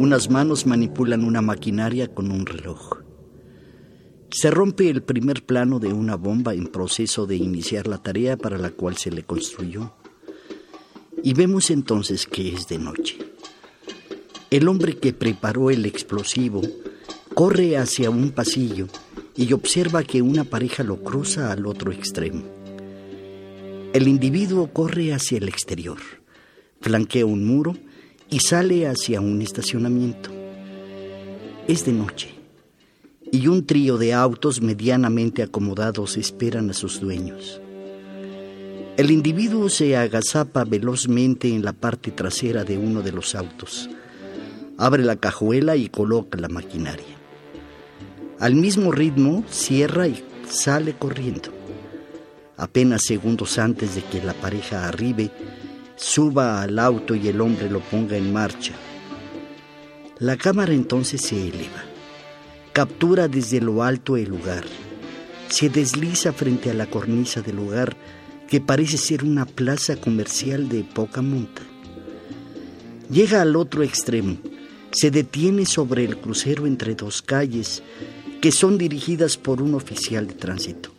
Unas manos manipulan una maquinaria con un reloj. Se rompe el primer plano de una bomba en proceso de iniciar la tarea para la cual se le construyó. Y vemos entonces que es de noche. El hombre que preparó el explosivo corre hacia un pasillo y observa que una pareja lo cruza al otro extremo. El individuo corre hacia el exterior, flanquea un muro y sale hacia un estacionamiento. Es de noche y un trío de autos medianamente acomodados esperan a sus dueños. El individuo se agazapa velozmente en la parte trasera de uno de los autos, abre la cajuela y coloca la maquinaria. Al mismo ritmo cierra y sale corriendo. Apenas segundos antes de que la pareja arribe, suba al auto y el hombre lo ponga en marcha. La cámara entonces se eleva, captura desde lo alto el lugar, se desliza frente a la cornisa del lugar que parece ser una plaza comercial de poca monta. Llega al otro extremo, se detiene sobre el crucero entre dos calles que son dirigidas por un oficial de tránsito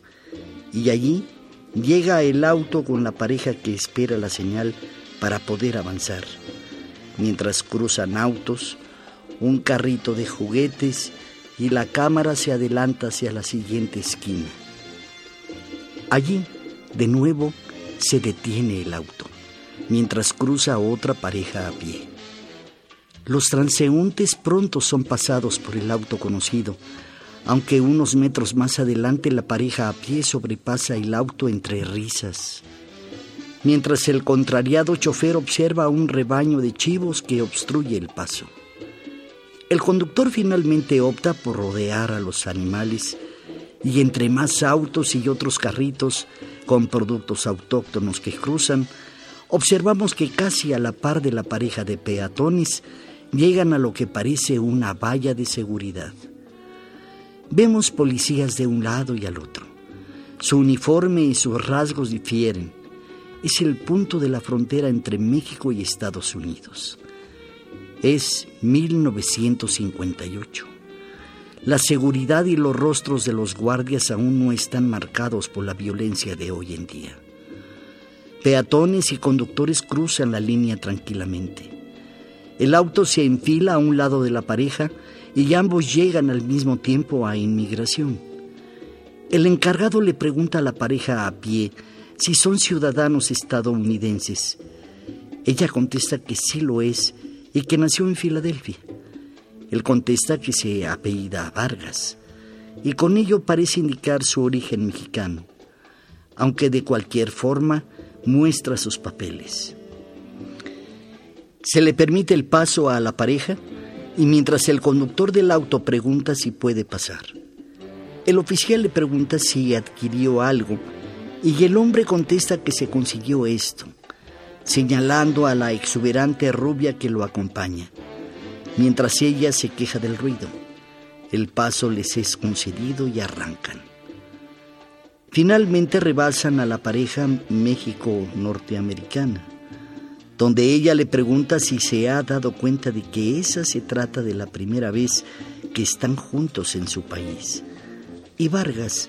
y allí Llega el auto con la pareja que espera la señal para poder avanzar. Mientras cruzan autos, un carrito de juguetes y la cámara se adelanta hacia la siguiente esquina. Allí, de nuevo, se detiene el auto, mientras cruza otra pareja a pie. Los transeúntes pronto son pasados por el auto conocido, aunque unos metros más adelante la pareja a pie sobrepasa el auto entre risas. Mientras el contrariado chofer observa un rebaño de chivos que obstruye el paso. El conductor finalmente opta por rodear a los animales y entre más autos y otros carritos con productos autóctonos que cruzan, observamos que casi a la par de la pareja de peatones llegan a lo que parece una valla de seguridad. Vemos policías de un lado y al otro. Su uniforme y sus rasgos difieren. Es el punto de la frontera entre México y Estados Unidos. Es 1958. La seguridad y los rostros de los guardias aún no están marcados por la violencia de hoy en día. Peatones y conductores cruzan la línea tranquilamente. El auto se enfila a un lado de la pareja y ambos llegan al mismo tiempo a inmigración. El encargado le pregunta a la pareja a pie si son ciudadanos estadounidenses. Ella contesta que sí lo es y que nació en Filadelfia. Él contesta que se apellida Vargas y con ello parece indicar su origen mexicano, aunque de cualquier forma muestra sus papeles. Se le permite el paso a la pareja y mientras el conductor del auto pregunta si puede pasar. El oficial le pregunta si adquirió algo y el hombre contesta que se consiguió esto, señalando a la exuberante rubia que lo acompaña, mientras ella se queja del ruido. El paso les es concedido y arrancan. Finalmente rebasan a la pareja México-norteamericana donde ella le pregunta si se ha dado cuenta de que esa se trata de la primera vez que están juntos en su país. Y Vargas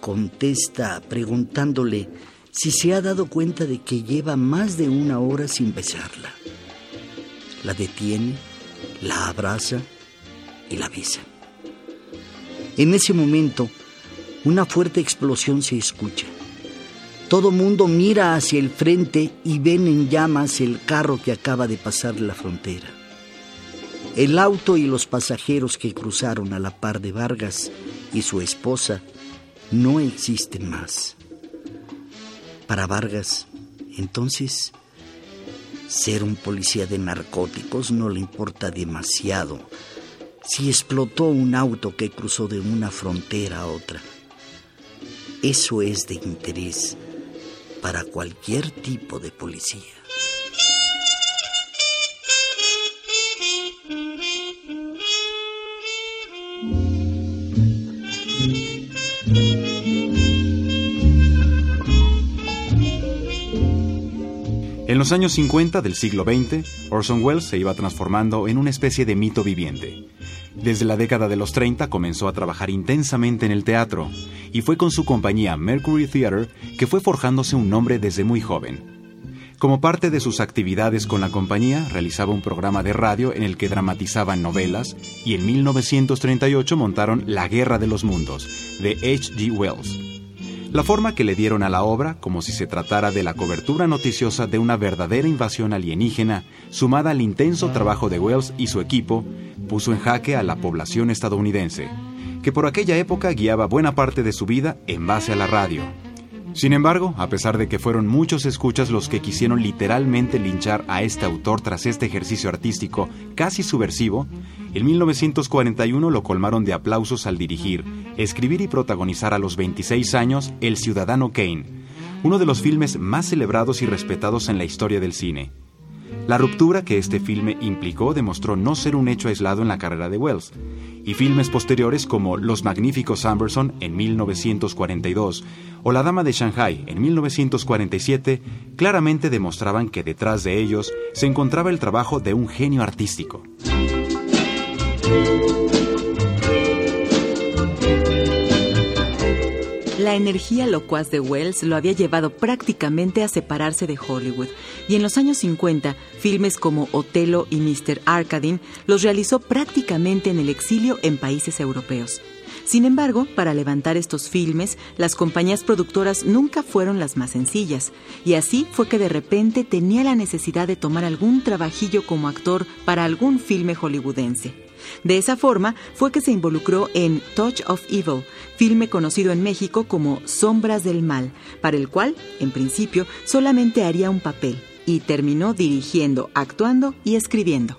contesta preguntándole si se ha dado cuenta de que lleva más de una hora sin besarla. La detiene, la abraza y la besa. En ese momento, una fuerte explosión se escucha. Todo mundo mira hacia el frente y ven en llamas el carro que acaba de pasar la frontera. El auto y los pasajeros que cruzaron a la par de Vargas y su esposa no existen más. Para Vargas, entonces, ser un policía de narcóticos no le importa demasiado si explotó un auto que cruzó de una frontera a otra. Eso es de interés para cualquier tipo de policía. Los años 50 del siglo XX, Orson Welles se iba transformando en una especie de mito viviente. Desde la década de los 30 comenzó a trabajar intensamente en el teatro y fue con su compañía Mercury Theatre que fue forjándose un nombre desde muy joven. Como parte de sus actividades con la compañía, realizaba un programa de radio en el que dramatizaban novelas y en 1938 montaron La Guerra de los Mundos, de H.G. Wells. La forma que le dieron a la obra, como si se tratara de la cobertura noticiosa de una verdadera invasión alienígena, sumada al intenso trabajo de Wells y su equipo, puso en jaque a la población estadounidense, que por aquella época guiaba buena parte de su vida en base a la radio. Sin embargo, a pesar de que fueron muchos escuchas los que quisieron literalmente linchar a este autor tras este ejercicio artístico casi subversivo, en 1941 lo colmaron de aplausos al dirigir, escribir y protagonizar a los 26 años El Ciudadano Kane, uno de los filmes más celebrados y respetados en la historia del cine. La ruptura que este filme implicó demostró no ser un hecho aislado en la carrera de Wells, y filmes posteriores como Los Magníficos Amberson en 1942 o La Dama de Shanghai en 1947 claramente demostraban que detrás de ellos se encontraba el trabajo de un genio artístico. La energía locuaz de Wells lo había llevado prácticamente a separarse de Hollywood, y en los años 50, filmes como Otelo y Mr. Arkadin los realizó prácticamente en el exilio en países europeos. Sin embargo, para levantar estos filmes, las compañías productoras nunca fueron las más sencillas, y así fue que de repente tenía la necesidad de tomar algún trabajillo como actor para algún filme hollywoodense. De esa forma fue que se involucró en Touch of Evil, filme conocido en México como Sombras del Mal, para el cual, en principio, solamente haría un papel y terminó dirigiendo, actuando y escribiendo.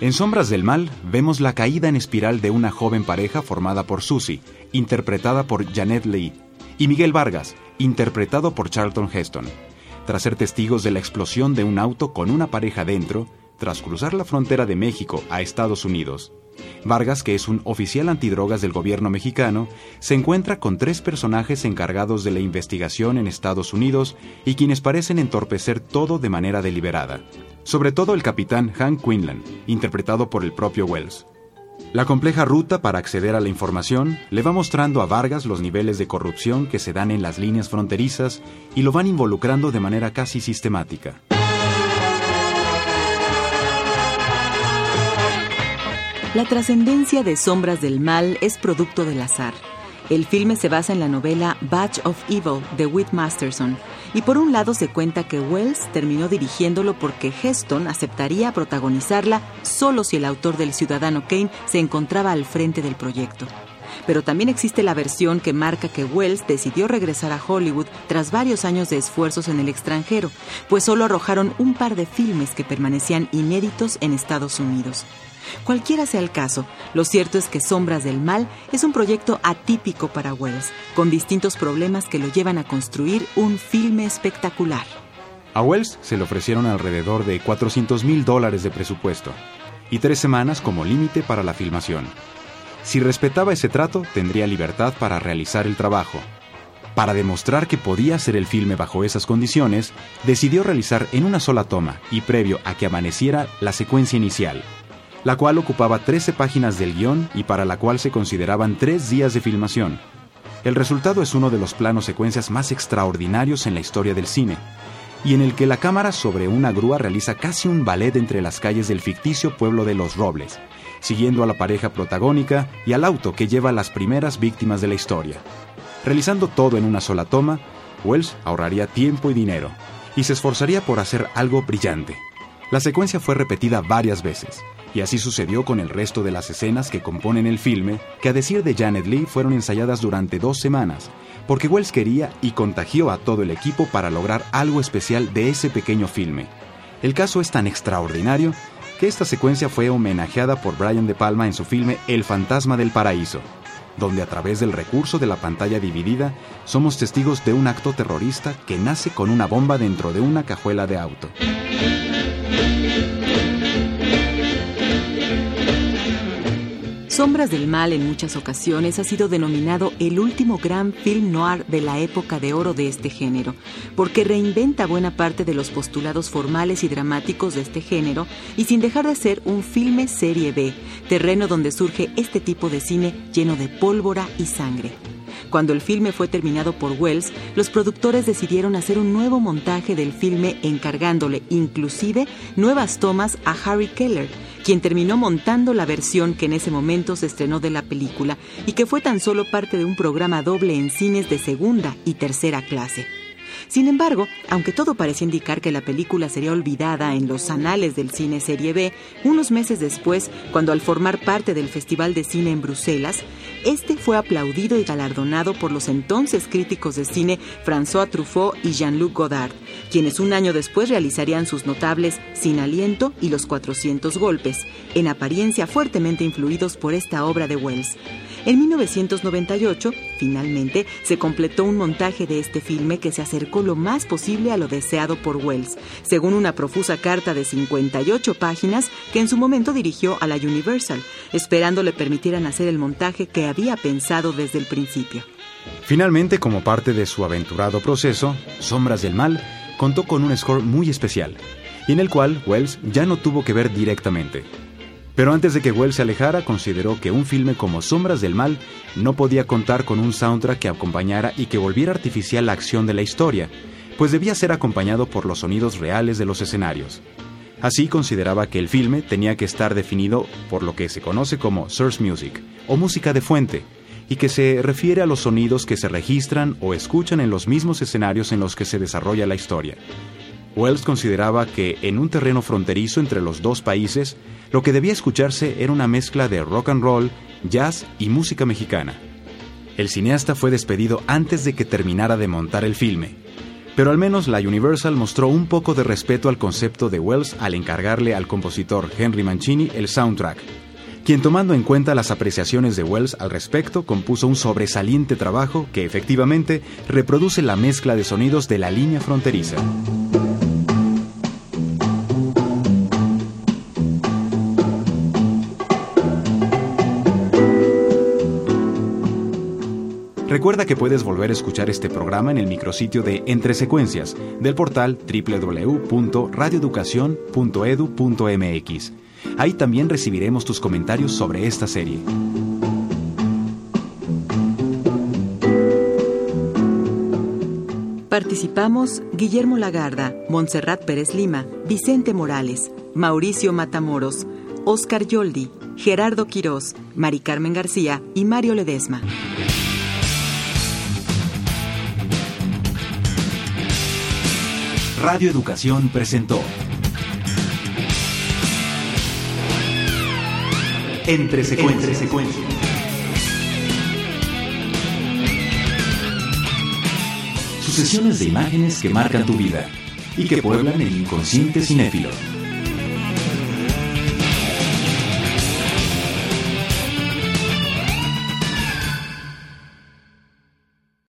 En Sombras del Mal vemos la caída en espiral de una joven pareja formada por Susie, interpretada por Janet Lee, y Miguel Vargas, interpretado por Charlton Heston. Tras ser testigos de la explosión de un auto con una pareja dentro, tras cruzar la frontera de México a Estados Unidos. Vargas, que es un oficial antidrogas del gobierno mexicano, se encuentra con tres personajes encargados de la investigación en Estados Unidos y quienes parecen entorpecer todo de manera deliberada. Sobre todo el capitán Hank Quinlan, interpretado por el propio Wells. La compleja ruta para acceder a la información le va mostrando a Vargas los niveles de corrupción que se dan en las líneas fronterizas y lo van involucrando de manera casi sistemática. La trascendencia de Sombras del Mal es producto del azar. El filme se basa en la novela Batch of Evil de Whit Masterson, y por un lado se cuenta que Wells terminó dirigiéndolo porque Heston aceptaría protagonizarla solo si el autor del Ciudadano Kane se encontraba al frente del proyecto. Pero también existe la versión que marca que Wells decidió regresar a Hollywood tras varios años de esfuerzos en el extranjero, pues solo arrojaron un par de filmes que permanecían inéditos en Estados Unidos. Cualquiera sea el caso, lo cierto es que Sombras del Mal es un proyecto atípico para Wells, con distintos problemas que lo llevan a construir un filme espectacular. A Wells se le ofrecieron alrededor de 400 mil dólares de presupuesto y tres semanas como límite para la filmación. Si respetaba ese trato, tendría libertad para realizar el trabajo. Para demostrar que podía hacer el filme bajo esas condiciones, decidió realizar en una sola toma y previo a que amaneciera la secuencia inicial, la cual ocupaba 13 páginas del guion y para la cual se consideraban tres días de filmación. El resultado es uno de los planos secuencias más extraordinarios en la historia del cine, y en el que la cámara sobre una grúa realiza casi un ballet entre las calles del ficticio pueblo de Los Robles, siguiendo a la pareja protagónica y al auto que lleva a las primeras víctimas de la historia. Realizando todo en una sola toma, Wells ahorraría tiempo y dinero, y se esforzaría por hacer algo brillante. La secuencia fue repetida varias veces, y así sucedió con el resto de las escenas que componen el filme, que a decir de Janet Lee fueron ensayadas durante dos semanas, porque Wells quería y contagió a todo el equipo para lograr algo especial de ese pequeño filme. El caso es tan extraordinario que esta secuencia fue homenajeada por Brian De Palma en su filme El fantasma del paraíso, donde a través del recurso de la pantalla dividida somos testigos de un acto terrorista que nace con una bomba dentro de una cajuela de auto. Sombras del Mal en muchas ocasiones ha sido denominado el último gran film noir de la época de oro de este género, porque reinventa buena parte de los postulados formales y dramáticos de este género y sin dejar de ser un filme serie B, terreno donde surge este tipo de cine lleno de pólvora y sangre. Cuando el filme fue terminado por Wells, los productores decidieron hacer un nuevo montaje del filme encargándole inclusive nuevas tomas a Harry Keller, quien terminó montando la versión que en ese momento se estrenó de la película y que fue tan solo parte de un programa doble en cines de segunda y tercera clase. Sin embargo, aunque todo parecía indicar que la película sería olvidada en los anales del cine serie B, unos meses después, cuando al formar parte del Festival de Cine en Bruselas, este fue aplaudido y galardonado por los entonces críticos de cine François Truffaut y Jean-Luc Godard, quienes un año después realizarían sus notables Sin Aliento y Los 400 Golpes, en apariencia fuertemente influidos por esta obra de Wells. En 1998, finalmente, se completó un montaje de este filme que se acercó lo más posible a lo deseado por Wells, según una profusa carta de 58 páginas que en su momento dirigió a la Universal, esperando le permitieran hacer el montaje que había pensado desde el principio. Finalmente, como parte de su aventurado proceso, Sombras del Mal contó con un score muy especial, y en el cual Wells ya no tuvo que ver directamente. Pero antes de que Wells se alejara, consideró que un filme como Sombras del Mal no podía contar con un soundtrack que acompañara y que volviera artificial la acción de la historia, pues debía ser acompañado por los sonidos reales de los escenarios. Así consideraba que el filme tenía que estar definido por lo que se conoce como source music, o música de fuente, y que se refiere a los sonidos que se registran o escuchan en los mismos escenarios en los que se desarrolla la historia. Wells consideraba que en un terreno fronterizo entre los dos países, lo que debía escucharse era una mezcla de rock and roll, jazz y música mexicana. El cineasta fue despedido antes de que terminara de montar el filme, pero al menos la Universal mostró un poco de respeto al concepto de Wells al encargarle al compositor Henry Mancini el soundtrack, quien tomando en cuenta las apreciaciones de Wells al respecto compuso un sobresaliente trabajo que efectivamente reproduce la mezcla de sonidos de la línea fronteriza. Recuerda que puedes volver a escuchar este programa en el micrositio de Entre Secuencias del portal www.radioeducacion.edu.mx. Ahí también recibiremos tus comentarios sobre esta serie. Participamos Guillermo Lagarda, Montserrat Pérez Lima, Vicente Morales, Mauricio Matamoros, Oscar Yoldi, Gerardo Quirós, Mari Carmen García y Mario Ledesma. Radio Educación presentó Entre secuencias. Sucesiones de imágenes que marcan tu vida y que pueblan el inconsciente cinéfilo.